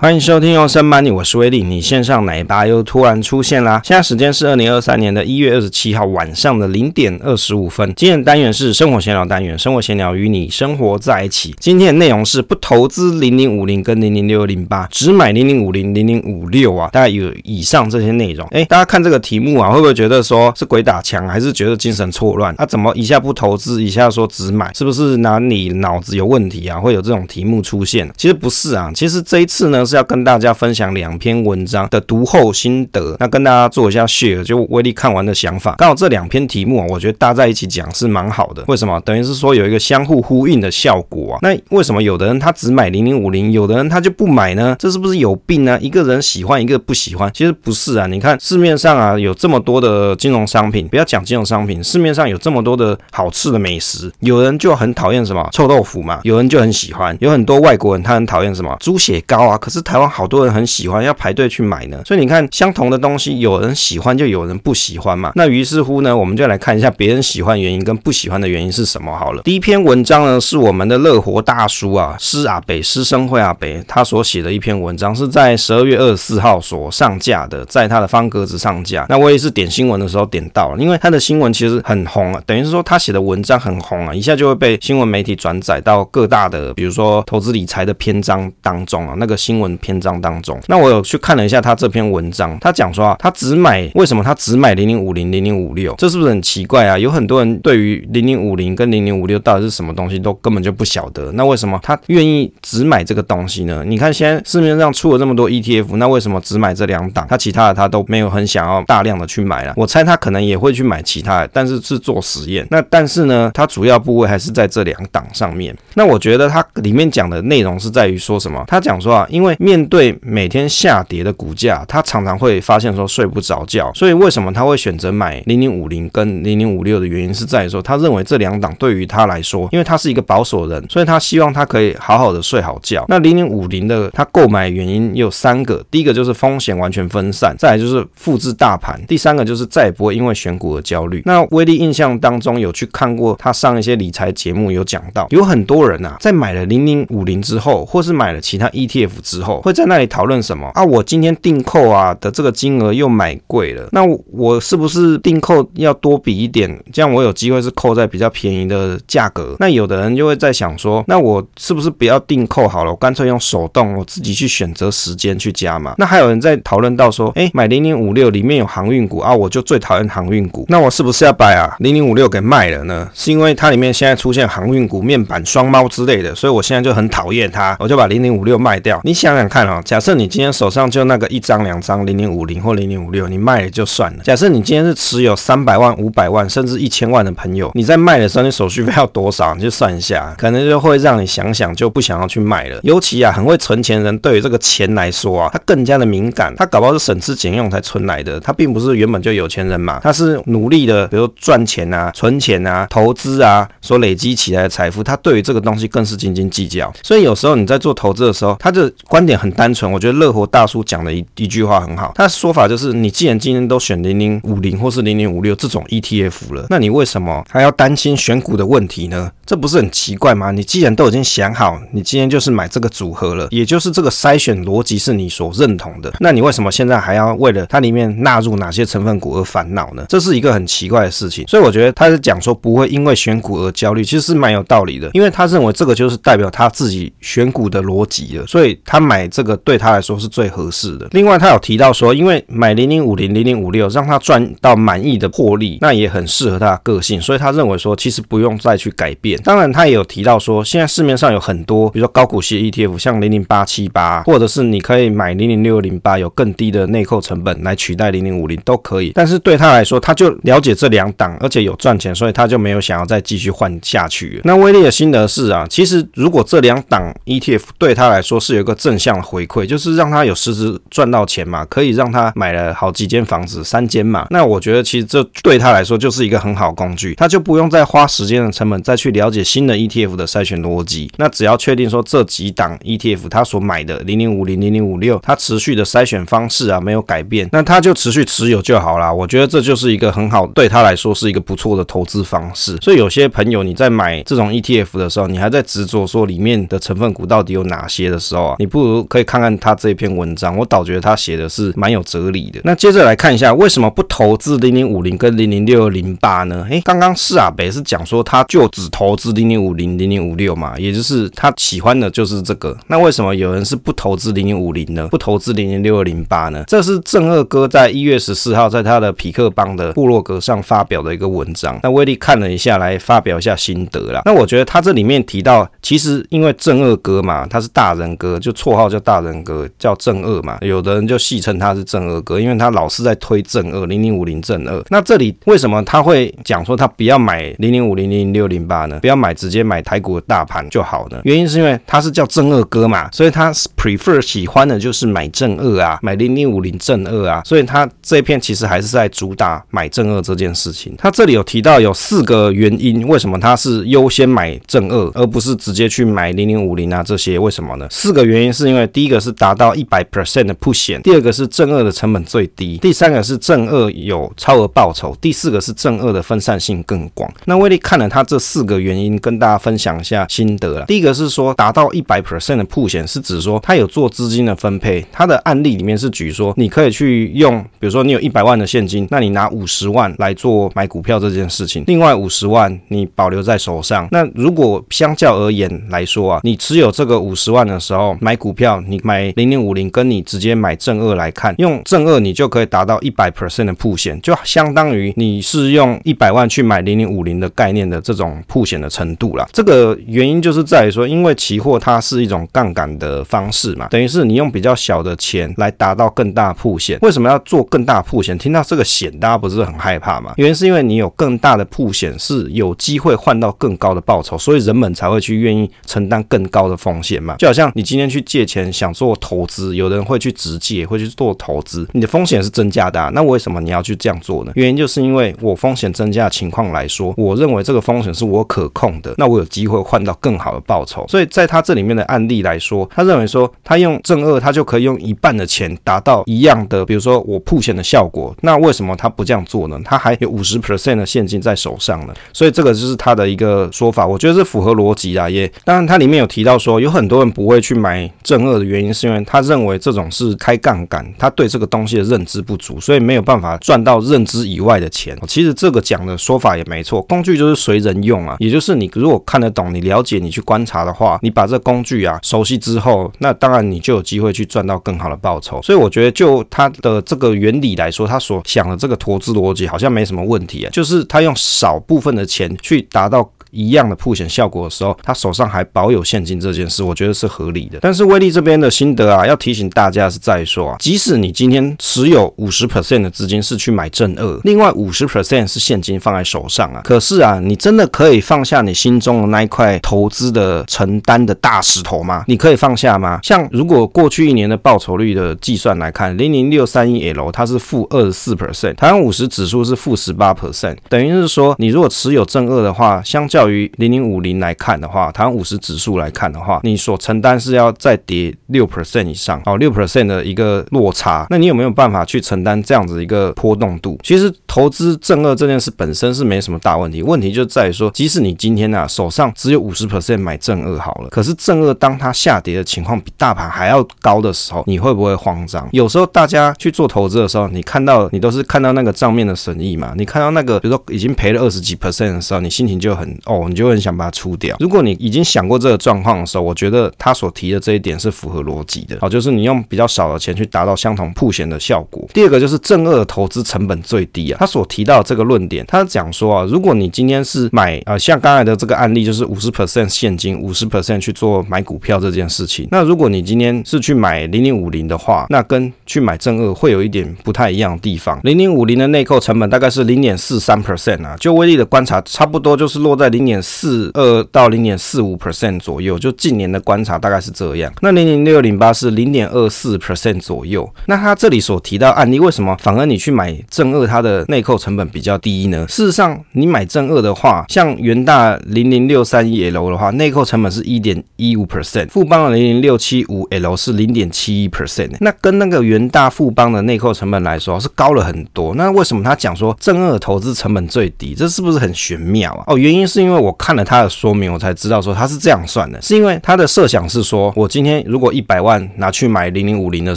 欢迎收听优森 Money，我是威利。你线上奶爸又突然出现啦！现在时间是二零二三年的一月二十七号晚上的零点二十五分。今天的单元是生活闲聊单元，生活闲聊与你生活在一起。今天的内容是不投资零零五零跟零零六零八，只买零零五零零零五六啊！大概有以上这些内容。哎，大家看这个题目啊，会不会觉得说是鬼打墙，还是觉得精神错乱？啊、怎么一下不投资，一下说只买？是不是哪里脑子有问题啊？会有这种题目出现？其实不是啊，其实这一次呢。是要跟大家分享两篇文章的读后心得，那跟大家做一下 share，就威力看完的想法。刚好这两篇题目啊，我觉得搭在一起讲是蛮好的。为什么？等于是说有一个相互呼应的效果啊。那为什么有的人他只买零零五零，有的人他就不买呢？这是不是有病呢？一个人喜欢，一个不喜欢，其实不是啊。你看市面上啊有这么多的金融商品，不要讲金融商品，市面上有这么多的好吃的美食，有人就很讨厌什么臭豆腐嘛，有人就很喜欢。有很多外国人他很讨厌什么猪血糕啊，可是。台湾好多人很喜欢，要排队去买呢。所以你看，相同的东西，有人喜欢，就有人不喜欢嘛。那于是乎呢，我们就来看一下别人喜欢原因跟不喜欢的原因是什么好了。第一篇文章呢，是我们的乐活大叔啊，施阿北施生会阿北他所写的一篇文章，是在十二月二十四号所上架的，在他的方格子上架。那我也是点新闻的时候点到了，因为他的新闻其实很红啊，等于是说他写的文章很红啊，一下就会被新闻媒体转载到各大的，比如说投资理财的篇章当中啊，那个新闻。篇章当中，那我有去看了一下他这篇文章，他讲说啊，他只买，为什么他只买零零五零零零五六？这是不是很奇怪啊？有很多人对于零零五零跟零零五六到底是什么东西都根本就不晓得。那为什么他愿意只买这个东西呢？你看现在市面上出了这么多 ETF，那为什么只买这两档？他其他的他都没有很想要大量的去买了。我猜他可能也会去买其他的，但是是做实验。那但是呢，他主要部位还是在这两档上面。那我觉得他里面讲的内容是在于说什么？他讲说啊，因为面对每天下跌的股价，他常常会发现说睡不着觉。所以为什么他会选择买零零五零跟零零五六的原因是在于说，他认为这两档对于他来说，因为他是一个保守人，所以他希望他可以好好的睡好觉。那零零五零的他购买原因有三个，第一个就是风险完全分散，再来就是复制大盘，第三个就是再也不会因为选股而焦虑。那威力印象当中有去看过他上一些理财节目，有讲到有很多人啊，在买了零零五零之后，或是买了其他 ETF 之后，会在那里讨论什么啊？我今天订扣啊的这个金额又买贵了，那我是不是订扣要多比一点，这样我有机会是扣在比较便宜的价格？那有的人就会在想说，那我是不是不要订扣好了，我干脆用手动，我自己去选择时间去加嘛？那还有人在讨论到说，哎，买零零五六里面有航运股啊，我就最讨厌航运股，那我是不是要把啊零零五六给卖了呢？是因为它里面现在出现航运股、面板双猫之类的，所以我现在就很讨厌它，我就把零零五六卖掉。你想想想看啊，假设你今天手上就那个一张、两张零零五零或零零五六，你卖了就算了。假设你今天是持有三百万、五百万甚至一千万的朋友，你在卖的时候，你手续费要多少？你就算一下，可能就会让你想想就不想要去卖了。尤其啊，很会存钱人对于这个钱来说啊，他更加的敏感。他搞不好是省吃俭用才存来的，他并不是原本就有钱人嘛，他是努力的，比如赚钱啊、存钱啊、投资啊所累积起来的财富，他对于这个东西更是斤斤计较。所以有时候你在做投资的时候，他的观点很单纯。我觉得乐活大叔讲的一一句话很好，他的说法就是：你既然今天都选零零五零或是零零五六这种 ETF 了，那你为什么还要担心选股的问题呢？这不是很奇怪吗？你既然都已经想好，你今天就是买这个组合了，也就是这个筛选逻辑是你所认同的，那你为什么现在还要为了它里面纳入哪些成分股而烦恼呢？这是一个很奇怪的事情。所以我觉得他是讲说不会因为选股而焦虑，其实是蛮有道理的，因为他认为这个就是代表他自己选股的逻辑了，所以他买这个对他来说是最合适的。另外，他有提到说，因为买零零五零、零零五六让他赚到满意的获利，那也很适合他的个性，所以他认为说，其实不用再去改变。当然，他也有提到说，现在市面上有很多，比如说高股息 ETF，像零零八七八，或者是你可以买零零六零八，有更低的内扣成本来取代零零五零都可以。但是对他来说，他就了解这两档，而且有赚钱，所以他就没有想要再继续换下去。那威力的心得是啊，其实如果这两档 ETF 对他来说是有一个正向的回馈，就是让他有实质赚到钱嘛，可以让他买了好几间房子，三间嘛。那我觉得其实这对他来说就是一个很好工具，他就不用再花时间的成本再去了了解新的 ETF 的筛选逻辑。那只要确定说这几档 ETF 他所买的零零五零、零零五六，它持续的筛选方式啊没有改变，那他就持续持有就好啦。我觉得这就是一个很好，对他来说是一个不错的投资方式。所以有些朋友你在买这种 ETF 的时候，你还在执着说里面的成分股到底有哪些的时候啊，你不如可以看看他这篇文章，我倒觉得他写的是蛮有哲理的。那接着来看一下为什么不投资零零五零跟零零六零八呢？诶，刚刚是啊北是讲说他就只投资零零五零、零零五六嘛，也就是他喜欢的就是这个。那为什么有人是不投资零零五零呢？不投资零零六二零八呢？这是正二哥在一月十四号在他的匹克邦的部落格上发表的一个文章。那威力看了一下，来发表一下心得啦。那我觉得他这里面提到，其实因为正二哥嘛，他是大人哥，就绰号叫大人哥，叫正二嘛。有的人就戏称他是正二哥，因为他老是在推正二零零五零正二。那这里为什么他会讲说他不要买零零五零零零六零八呢？要买，直接买台股的大盘就好了？原因是因为他是叫正二哥嘛，所以他 prefer 喜欢的就是买正二啊，买零零五零正二啊。所以他这一片其实还是在主打买正二这件事情。他这里有提到有四个原因，为什么他是优先买正二，而不是直接去买零零五零啊这些？为什么呢？四个原因是因为第一个是达到一百 percent 的曝险，第二个是正二的成本最低，第三个是正二有超额报酬，第四个是正二的分散性更广。那威力看了他这四个原原因，跟大家分享一下心得了。第一个是说达到一百 percent 的曝险，是指说他有做资金的分配。他的案例里面是举说，你可以去用，比如说你有一百万的现金，那你拿五十万来做买股票这件事情，另外五十万你保留在手上。那如果相较而言来说啊，你持有这个五十万的时候买股票，你买零零五零，跟你直接买正二来看，用正二你就可以达到一百 percent 的曝险，就相当于你是用一百万去买零零五零的概念的这种曝险的程度啦。这个原因就是在于说，因为期货它是一种杠杆的方式嘛，等于是你用比较小的钱来达到更大铺险。为什么要做更大铺险？听到这个险，大家不是很害怕吗？原因是因为你有更大的铺险，是有机会换到更高的报酬，所以人们才会去愿意承担更高的风险嘛。就好像你今天去借钱想做投资，有的人会去直借，会去做投资，你的风险是增加的。那为什么你要去这样做呢？原因就是因为我风险增加的情况来说，我认为这个风险是我可控的，那我有机会换到更好的报酬。所以在他这里面的案例来说，他认为说他用正二，他就可以用一半的钱达到一样的，比如说我曝险的效果。那为什么他不这样做呢？他还有五十 percent 的现金在手上呢。所以这个就是他的一个说法，我觉得是符合逻辑的。也当然，他里面有提到说，有很多人不会去买正二的原因，是因为他认为这种是开杠杆，他对这个东西的认知不足，所以没有办法赚到认知以外的钱。其实这个讲的说法也没错，工具就是随人用啊，也就就是你如果看得懂，你了解，你去观察的话，你把这工具啊熟悉之后，那当然你就有机会去赚到更好的报酬。所以我觉得就他的这个原理来说，他所想的这个投资逻辑好像没什么问题啊，就是他用少部分的钱去达到。一样的曝险效果的时候，他手上还保有现金这件事，我觉得是合理的。但是威力这边的心得啊，要提醒大家是在说啊，即使你今天持有五十 percent 的资金是去买正二，另外五十 percent 是现金放在手上啊，可是啊，你真的可以放下你心中的那一块投资的承担的大石头吗？你可以放下吗？像如果过去一年的报酬率的计算来看，零零六三一 L 它是负二十四 percent，台湾五十指数是负十八 percent，等于是说你如果持有正二的话，相较较于零零五零来看的话，台湾五十指数来看的话，你所承担是要再跌六 percent 以上，哦，六 percent 的一个落差，那你有没有办法去承担这样子一个波动度？其实投资正二这件事本身是没什么大问题，问题就在于说，即使你今天啊手上只有五十 percent 买正二好了，可是正二当它下跌的情况比大盘还要高的时候，你会不会慌张？有时候大家去做投资的时候，你看到你都是看到那个账面的损益嘛，你看到那个比如说已经赔了二十几 percent 的时候，你心情就很哦，你就。很想把它出掉。如果你已经想过这个状况的时候，我觉得他所提的这一点是符合逻辑的。好，就是你用比较少的钱去达到相同铺险的效果。第二个就是正二的投资成本最低啊。他所提到的这个论点，他讲说啊，如果你今天是买呃，像刚才的这个案例，就是五十 percent 现金，五十 percent 去做买股票这件事情。那如果你今天是去买零零五零的话，那跟去买正二会有一点不太一样的地方。零零五零的内扣成本大概是零点四三 percent 啊，就威力的观察，差不多就是落在零零点四二到零点四五 percent 左右，就近年的观察大概是这样。那零零六零八是零点二四 percent 左右。那他这里所提到案例，为什么反而你去买正二，它的内扣成本比较低呢？事实上，你买正二的话，像元大零零六三一 L 的话，内扣成本是一点一五 percent，富邦的零零六七五 L 是零点七一 percent，那跟那个元大富邦的内扣成本来说是高了很多。那为什么他讲说正二投资成本最低？这是不是很玄妙啊？哦，原因是因因为我看了他的说明，我才知道说他是这样算的，是因为他的设想是说，我今天如果一百万拿去买零零五零的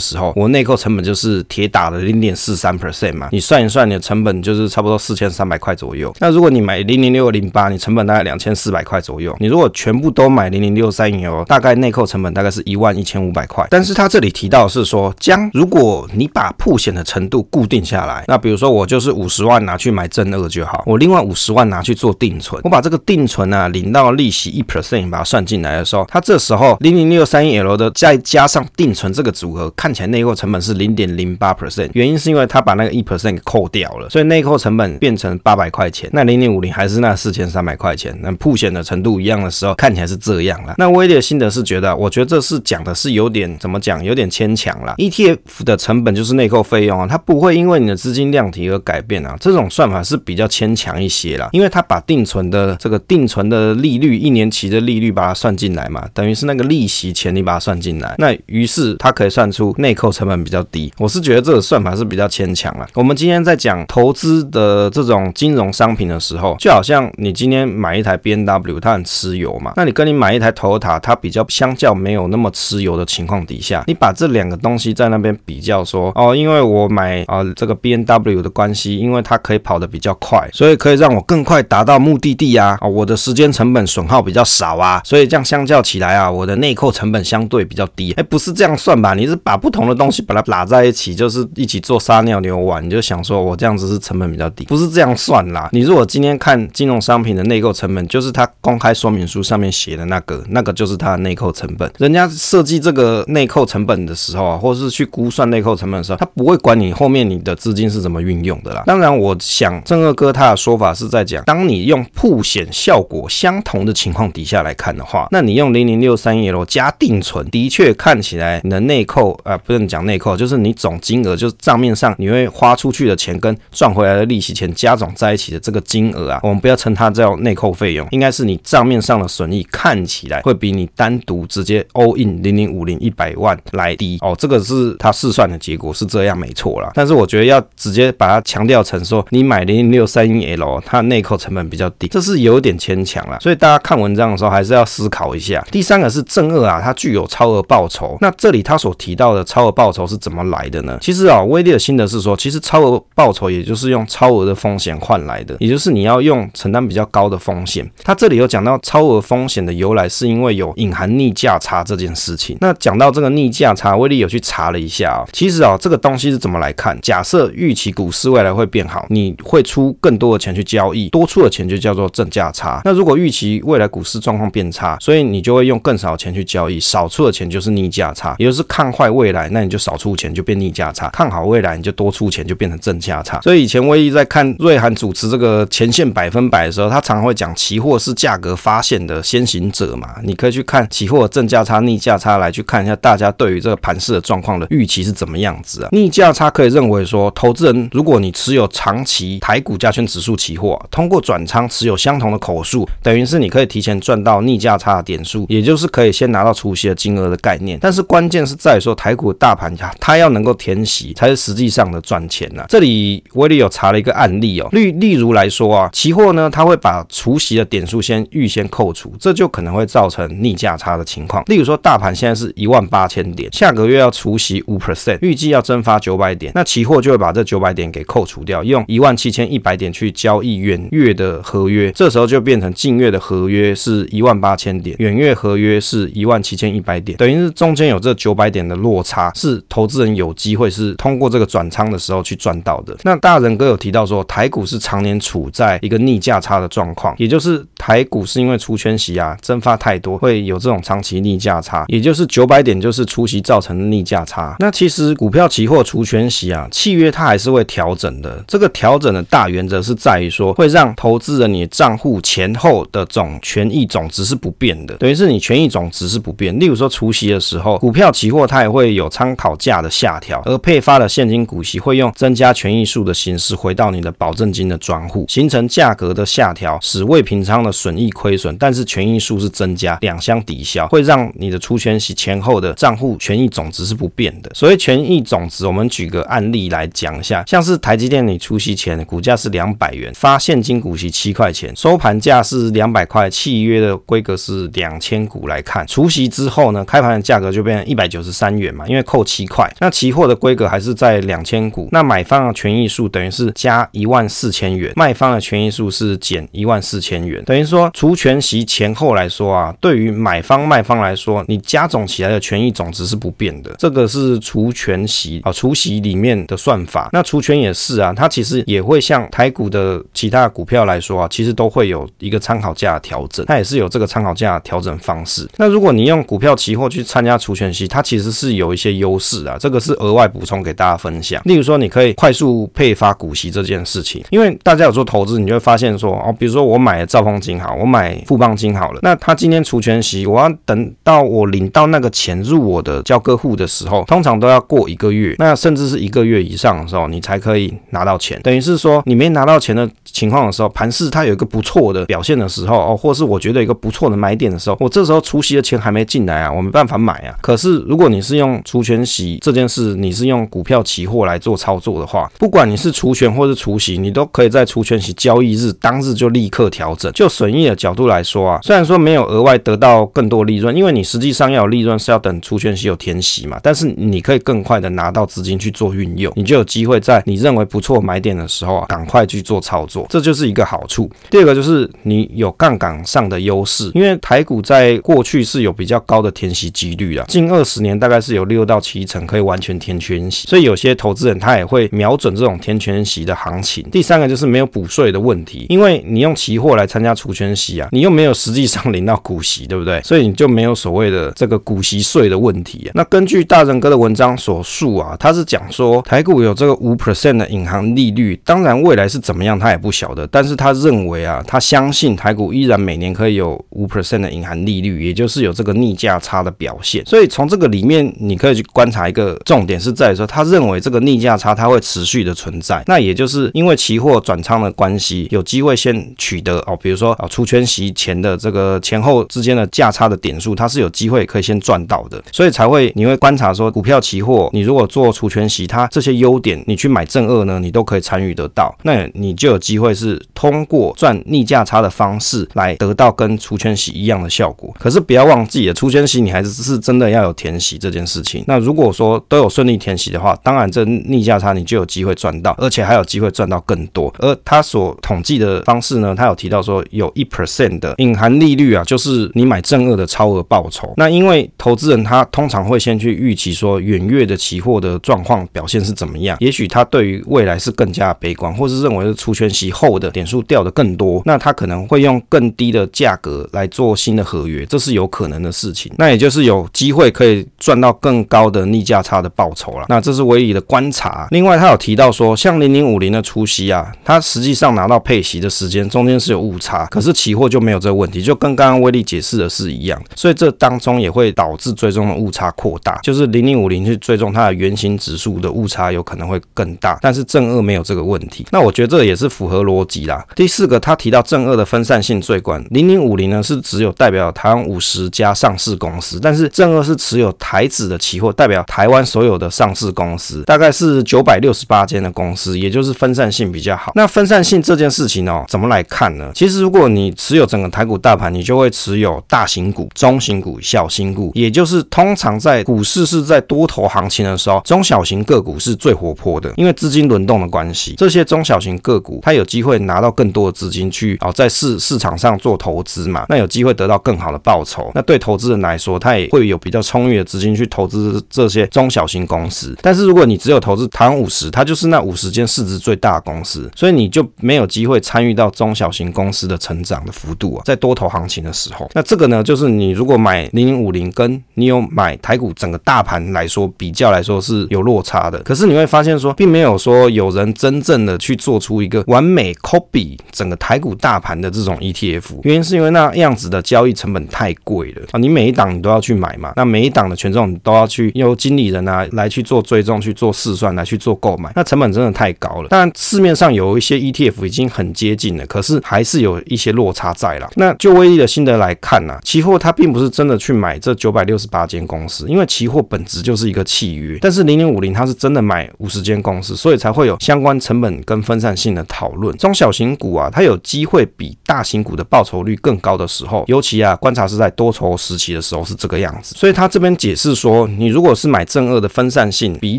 时候，我内扣成本就是铁打的零点四三 percent 嘛，你算一算你的成本就是差不多四千三百块左右。那如果你买零零六零八，你成本大概两千四百块左右。你如果全部都买零零六三零哦，大概内扣成本大概是一万一千五百块。但是他这里提到是说，将如果你把曝险的程度固定下来，那比如说我就是五十万拿去买正二就好，我另外五十万拿去做定存，我把这个定存啊领到利息一 percent，把它算进来的时候，它这时候零零六三一 L 的再加上定存这个组合，看起来内扣成本是零点零八 percent，原因是因为它把那个一 percent 给扣掉了，所以内扣成本变成八百块钱，那零零五零还是那四千三百块钱，那曝险的程度一样的时候，看起来是这样了。那威力的心得是觉得，我觉得这是讲的是有点怎么讲，有点牵强了。ETF 的成本就是内扣费用啊，它不会因为你的资金量体而改变啊，这种算法是比较牵强一些啦，因为它把定存的这个定存的利率一年期的利率把它算进来嘛，等于是那个利息钱你把它算进来，那于是它可以算出内扣成本比较低。我是觉得这个算法是比较牵强了。我们今天在讲投资的这种金融商品的时候，就好像你今天买一台 BNW 它很吃油嘛，那你跟你买一台头塔它比较相较没有那么吃油的情况底下，你把这两个东西在那边比较说，哦，因为我买啊、这个 BNW 的关系，因为它可以跑得比较快，所以可以让我更快达到目的地啊，啊、我的时间成本损耗比较少啊，所以这样相较起来啊，我的内扣成本相对比较低。哎，不是这样算吧？你是把不同的东西把它拉在一起，就是一起做撒尿牛丸，你就想说我这样子是成本比较低，不是这样算啦。你如果今天看金融商品的内扣成本，就是它公开说明书上面写的那个，那个就是它的内扣成本。人家设计这个内扣成本的时候啊，或是去估算内扣成本的时候，他不会管你后面你的资金是怎么运用的啦。当然，我想正二哥他的说法是在讲，当你用铺险效果相同的情况底下来看的话，那你用零零六三一 L 加定存，的确看起来你的内扣啊，不能讲内扣，就是你总金额，就是账面上你会花出去的钱跟赚回来的利息钱加总在一起的这个金额啊，我们不要称它叫内扣费用，应该是你账面上的损益看起来会比你单独直接 all in 零零五零一百万来低哦，这个是他试算的结果是这样没错啦。但是我觉得要直接把它强调成说你买零零六三一 L 它内扣成本比较低，这是有有点牵强了。所以大家看文章的时候还是要思考一下。第三个是正二啊，它具有超额报酬。那这里他所提到的超额报酬是怎么来的呢？其实啊，威力的心得是说，其实超额报酬也就是用超额的风险换来的，也就是你要用承担比较高的风险。他这里有讲到超额风险的由来，是因为有隐含逆价差这件事情。那讲到这个逆价差，威力有去查了一下啊，其实啊，这个东西是怎么来看？假设预期股市未来会变好，你会出更多的钱去交易，多出的钱就叫做正价价差。那如果预期未来股市状况变差，所以你就会用更少钱去交易，少出的钱就是逆价差，也就是看坏未来，那你就少出钱就变逆价差；看好未来，你就多出钱就变成正价差。所以以前威一在看瑞涵主持这个前线百分百的时候，他常会讲，期货是价格发现的先行者嘛，你可以去看期货正价差、逆价差来去看一下大家对于这个盘市的状况的预期是怎么样子啊？逆价差可以认为说，投资人如果你持有长期台股加权指数期货，通过转仓持有相同的口数，等于是你可以提前赚到逆价差的点数，也就是可以先拿到除息的金额的概念。但是关键是在说台股大盘它它要能够填息，才是实际上的赚钱呐、啊。这里威力有查了一个案例哦，例例如来说啊，期货呢，它会把除息的点数先预先扣除，这就可能会造成逆价差的情况。例如说，大盘现在是一万八千点，下个月要除息五 percent，预计要增发九百点，那期货就会把这九百点给扣除掉，用一万七千一百点去交易远月的合约，这时候就变成近月的合约是一万八千点，远月合约是一万七千一百点，等于是中间有这九百点的落差，是投资人有机会是通过这个转仓的时候去赚到的。那大仁哥有提到说，台股是常年处在一个逆价差的状况，也就是台股是因为除权息啊增发太多，会有这种长期逆价差，也就是九百点就是除息造成的逆价差。那其实股票期货除权息啊，契约它还是会调整的。这个调整的大原则是在于说，会让投资人你的账户前后的总权益总值是不变的，等于是你权益总值是不变。例如说除息的时候，股票期货它也会有参考价的下调，而配发的现金股息会用增加权益数的形式回到你的保证金的专户，形成价格的下调，使未平仓的损益亏损，但是权益数是增加，两相抵消，会让你的除权息前后的账户权益总值是不变的。所谓权益总值，我们举个案例来讲一下，像是台积电你除息前股价是两百元，发现金股息七块钱，收盘价是两百块，契约的规格是两千股来看，除息之后呢，开盘的价格就变成一百九十三元嘛，因为扣七块，那期货的规格还是在两千股，那买方的权益数等于是加一万四千元，卖方的权益数是减一万四千元，等于说除权息前后来说啊，对于买方卖方来说，你加总起来的权益总值是不变的，这个是除权息啊，除息里面的算法，那除权也是啊，它其实也会像台股的其他股票来说啊，其实都会有一个参考价调整，它也是有这个参考价调整方式。那如果你用股票期货去参加除权息，它其实是有一些优势啊，这个是额外补充给大家分享。例如说，你可以快速配发股息这件事情，因为大家有做投资，你就会发现说，哦，比如说我买了兆丰金好，我买富邦金好了，那他今天除权息，我要等到我领到那个钱入我的交割户的时候，通常都要过一个月，那甚至是一个月以上的时候，你才可以拿到钱。等于是说，你没拿到钱的情况的时候，盘势它有一个不错我的表现的时候，哦，或是我觉得一个不错的买点的时候，我这时候除息的钱还没进来啊，我没办法买啊。可是如果你是用除权息这件事，你是用股票期货来做操作的话，不管你是除权或是除息，你都可以在除权息交易日当日就立刻调整。就损益的角度来说啊，虽然说没有额外得到更多利润，因为你实际上要有利润是要等除权息有填息嘛，但是你可以更快的拿到资金去做运用，你就有机会在你认为不错买点的时候啊，赶快去做操作，这就是一个好处。第二个就就是你有杠杆上的优势，因为台股在过去是有比较高的填息几率啊，近二十年大概是有六到七成可以完全填全息，所以有些投资人他也会瞄准这种填全息的行情。第三个就是没有补税的问题，因为你用期货来参加除权息啊，你又没有实际上领到股息，对不对？所以你就没有所谓的这个股息税的问题啊。那根据大仁哥的文章所述啊，他是讲说台股有这个五 percent 的银行利率，当然未来是怎么样他也不晓得，但是他认为啊，他相信台股依然每年可以有五 percent 的银行利率，也就是有这个逆价差的表现。所以从这个里面你可以去观察一个重点是在于说，他认为这个逆价差它会持续的存在，那也就是因为期货转仓的关系，有机会先取得哦，比如说哦除权息前的这个前后之间的价差的点数，它是有机会可以先赚到的，所以才会你会观察说股票期货，你如果做除权息，它这些优点你去买正二呢，你都可以参与得到，那你就有机会是通过赚逆价差的方式来得到跟除权息一样的效果。可是不要忘记了，除权息你还是是真的要有填息这件事情。那如果说都有顺利填息的话，当然这逆价差你就有机会赚到，而且还有机会赚到更多。而他所统计的方式呢，他有提到说有一 percent 的隐含利率啊，就是你买正二的超额报酬。那因为投资人他通常会先去预期说远月的期货的状况表现是怎么样，也许他对于未来是更加悲观，或是认为是除权息后的点数掉的更多，那那他可能会用更低的价格来做新的合约，这是有可能的事情。那也就是有机会可以赚到更高的逆价差的报酬了。那这是威力的观察。另外，他有提到说，像零零五零的除息啊，它实际上拿到配息的时间中间是有误差，可是期货就没有这个问题，就跟刚刚威力解释的是一样。所以这当中也会导致最终的误差扩大，就是零零五零去追踪它的原型指数的误差有可能会更大，但是正二没有这个问题。那我觉得这也是符合逻辑啦。第四个，他提到正二的分散性最广，零零五零呢是只有代表台湾五十家上市公司，但是正二是持有台指的期货，代表台湾所有的上市公司，大概是九百六十八间的公司，也就是分散性比较好。那分散性这件事情哦，怎么来看呢？其实如果你持有整个台股大盘，你就会持有大型股、中型股、小型股，也就是通常在股市是在多头行情的时候，中小型个股是最活泼的，因为资金轮动的关系，这些中小型个股它有机会拿到更多的资金去哦，在市市场上做投资嘛，那有机会得到更好的报酬。那对投资人来说，他也会有比较充裕的资金去投资这些中小型公司。但是如果你只有投资台五十，它就是那五十间市值最大的公司，所以你就没有机会参与到中小型公司的成长的幅度啊，在多头行情的时候，那这个呢，就是你如果买零零五零，跟你有买台股整个大盘来说比较来说是有落差的。可是你会发现说，并没有说有人真正的去做出一个完美 copy 整个台股大盘的这种 ETF，原因是因为那样子的交易成本太贵了啊！你每一档你都要去买嘛，那每一档的权重你都要去由经理人啊来去做追踪、去做试算、来去做购买，那成本真的太高了。但市面上有一些 ETF 已经很接近了，可是还是有一些落差在啦。那就威力的心得来看呢、啊，期货它并不是真的去买这九百六十八间公司，因为期货本质就是一个契约。但是零零五零它是真的买五十间公司，所以才会有相关成本跟分散性的讨论。中小型股啊，它有机会比大型股的报酬率更高的时候，尤其啊，观察是在多头时期的时候是这个样子。所以他这边解释说，你如果是买正二的分散性，比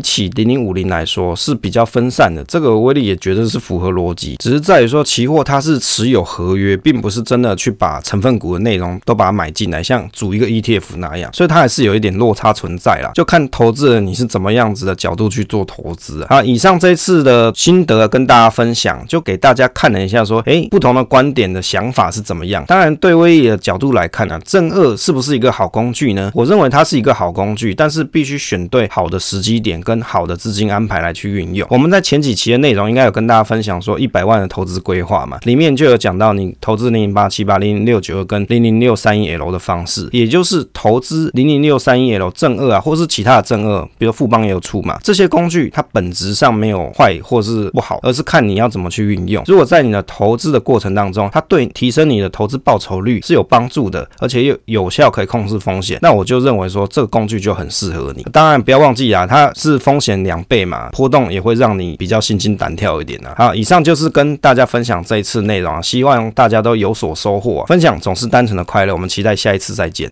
起零零五零来说是比较分散的。这个威力也觉得是符合逻辑，只是在于说期货它是持有合约，并不是真的去把成分股的内容都把它买进来，像组一个 ETF 那样，所以它还是有一点落差存在啦。就看投资人你是怎么样子的角度去做投资啊。以上这一次的心得跟大家分享，就给大家看了一下说，诶，不同的观点的想法是怎么样？当然，对威力的角度来看呢、啊，正二是不是一个好工具呢？我认为它是一个好工具，但是必须选对好的时机点跟好的资金安排来去运用。我们在前几期的内容应该有跟大家分享说，一百万的投资规划嘛，里面就有讲到你投资零零八七八、零零六九二跟零零六三一 L 的方式，也就是投资零零六三一 L 正二啊，或是其他的正二，比如富邦也有出嘛，这些工具它本质上没有坏或是不好，而是看你要怎么去运用。如果在你的投资的过程程当中，它对提升你的投资报酬率是有帮助的，而且又有效可以控制风险，那我就认为说这个工具就很适合你。当然不要忘记啊，它是风险两倍嘛，波动也会让你比较心惊胆跳一点啊。好，以上就是跟大家分享这一次内容啊，希望大家都有所收获。分享总是单纯的快乐，我们期待下一次再见。